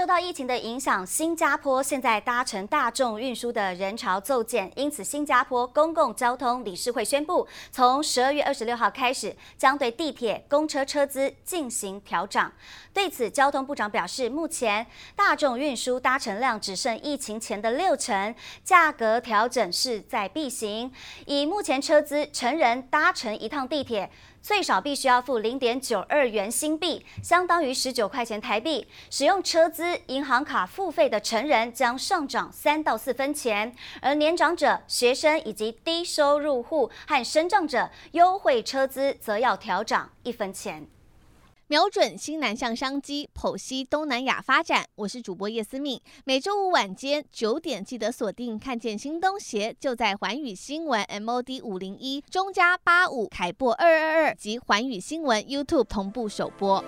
受到疫情的影响，新加坡现在搭乘大众运输的人潮骤减，因此新加坡公共交通理事会宣布，从十二月二十六号开始，将对地铁、公车车资进行调涨。对此，交通部长表示，目前大众运输搭乘量只剩疫情前的六成，价格调整势在必行。以目前车资，成人搭乘一趟地铁，最少必须要付零点九二元新币，相当于十九块钱台币。使用车资、银行卡付费的成人将上涨三到四分钱，而年长者、学生以及低收入户和身障者优惠车资则要调涨一分钱。瞄准新南向商机，剖析东南亚发展。我是主播叶思敏，每周五晚间九点记得锁定。看见新东协就在寰宇新闻 MOD 五零一中加八五凯擘二二二及寰宇新闻 YouTube 同步首播。